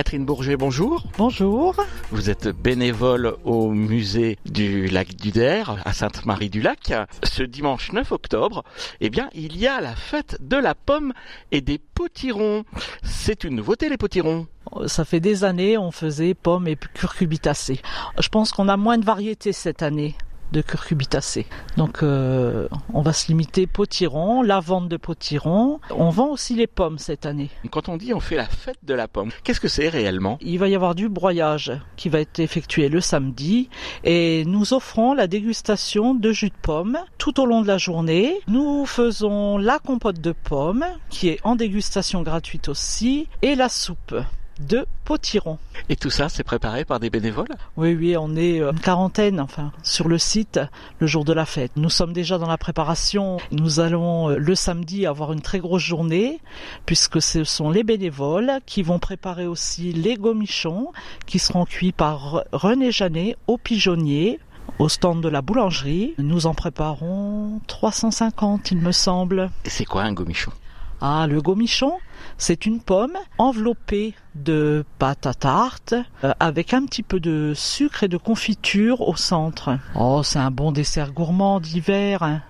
Catherine Bourget, bonjour. Bonjour. Vous êtes bénévole au musée du lac du Der à Sainte-Marie-du-Lac. Ce dimanche 9 octobre, eh bien, il y a la fête de la pomme et des potirons. C'est une nouveauté les potirons. Ça fait des années, on faisait pommes et curcubitacées. Je pense qu'on a moins de variétés cette année de curcubitacées. Donc euh, on va se limiter potiron, la vente de potiron. On vend aussi les pommes cette année. Quand on dit on fait la fête de la pomme, qu'est-ce que c'est réellement? Il va y avoir du broyage qui va être effectué le samedi et nous offrons la dégustation de jus de pomme tout au long de la journée. Nous faisons la compote de pommes qui est en dégustation gratuite aussi et la soupe de potiron. Et tout ça, c'est préparé par des bénévoles? Oui, oui, on est une quarantaine, enfin, sur le site le jour de la fête. Nous sommes déjà dans la préparation. Nous allons le samedi avoir une très grosse journée, puisque ce sont les bénévoles qui vont préparer aussi les gomichons, qui seront cuits par René Janet au pigeonnier, au stand de la boulangerie. Nous en préparons 350, il me semble. C'est quoi un gomichon? Ah, le gomichon, c'est une pomme enveloppée de pâte à tarte euh, avec un petit peu de sucre et de confiture au centre. Oh, c'est un bon dessert gourmand d'hiver. Hein.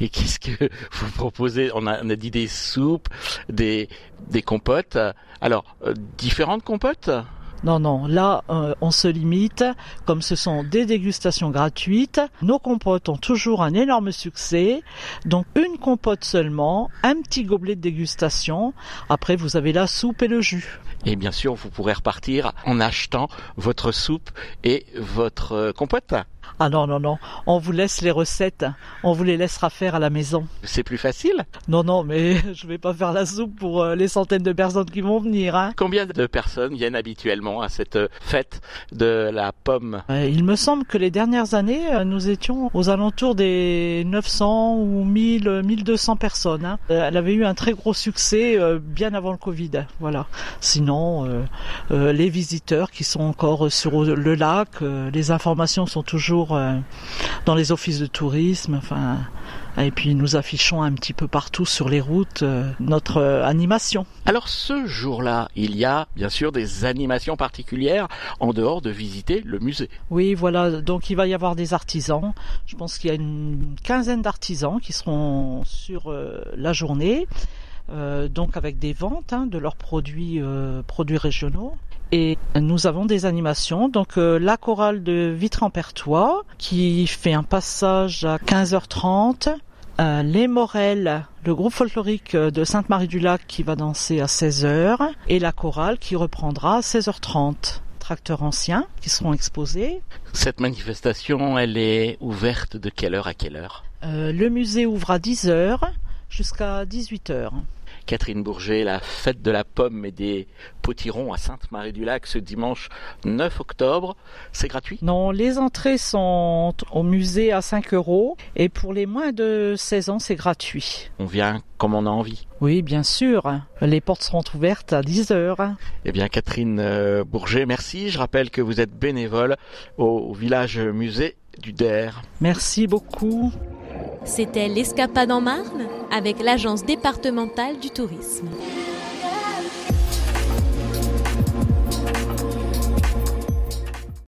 Et qu'est-ce que vous proposez? On a, on a, dit des soupes, des, des compotes. Alors, euh, différentes compotes? Non, non, là, euh, on se limite. Comme ce sont des dégustations gratuites, nos compotes ont toujours un énorme succès. Donc, une compote seulement, un petit gobelet de dégustation. Après, vous avez la soupe et le jus. Et bien sûr, vous pourrez repartir en achetant votre soupe et votre euh, compote. Ah non, non, non. On vous laisse les recettes. On vous les laissera faire à la maison. C'est plus facile Non, non, mais je vais pas faire la soupe pour euh, les centaines de personnes qui vont venir. Hein. Combien de personnes viennent habituellement à cette fête de la pomme? Euh, Il me semble que les dernières années, euh, nous étions aux alentours des 900 ou 1000, 1200 personnes. Hein. Elle avait eu un très gros succès bien avant le Covid. Voilà. Sinon, les visiteurs qui sont encore sur le lac, les informations sont toujours dans les offices de tourisme. Enfin, et puis nous affichons un petit peu partout sur les routes notre animation. Alors ce jour-là, il y a bien sûr des animations particulières en dehors de visiter le musée. Oui, voilà, donc il va y avoir des artisans. Je pense qu'il y a une quinzaine d'artisans qui seront sur la journée. Euh, donc avec des ventes hein, de leurs produits euh, produits régionaux et nous avons des animations. Donc euh, la chorale de Vitran-Pertois qui fait un passage à 15h30. Euh, les Morels, le groupe folklorique de Sainte-Marie-du-Lac qui va danser à 16h et la chorale qui reprendra à 16h30 tracteurs anciens qui seront exposés. Cette manifestation, elle est ouverte de quelle heure à quelle heure? Euh, Le musée ouvre à 10h jusqu'à 18h. Catherine Bourget, la fête de la pomme et des potirons à Sainte-Marie-du-Lac ce dimanche 9 octobre. C'est gratuit? Non, les entrées sont au musée à 5 euros et pour les moins de 16 ans, c'est gratuit. On vient comme on a envie. Oui, bien sûr. Les portes seront ouvertes à 10 heures. Eh bien, Catherine Bourget, merci. Je rappelle que vous êtes bénévole au village musée du Der. Merci beaucoup. C'était l'Escapade en Marne avec l'Agence départementale du tourisme.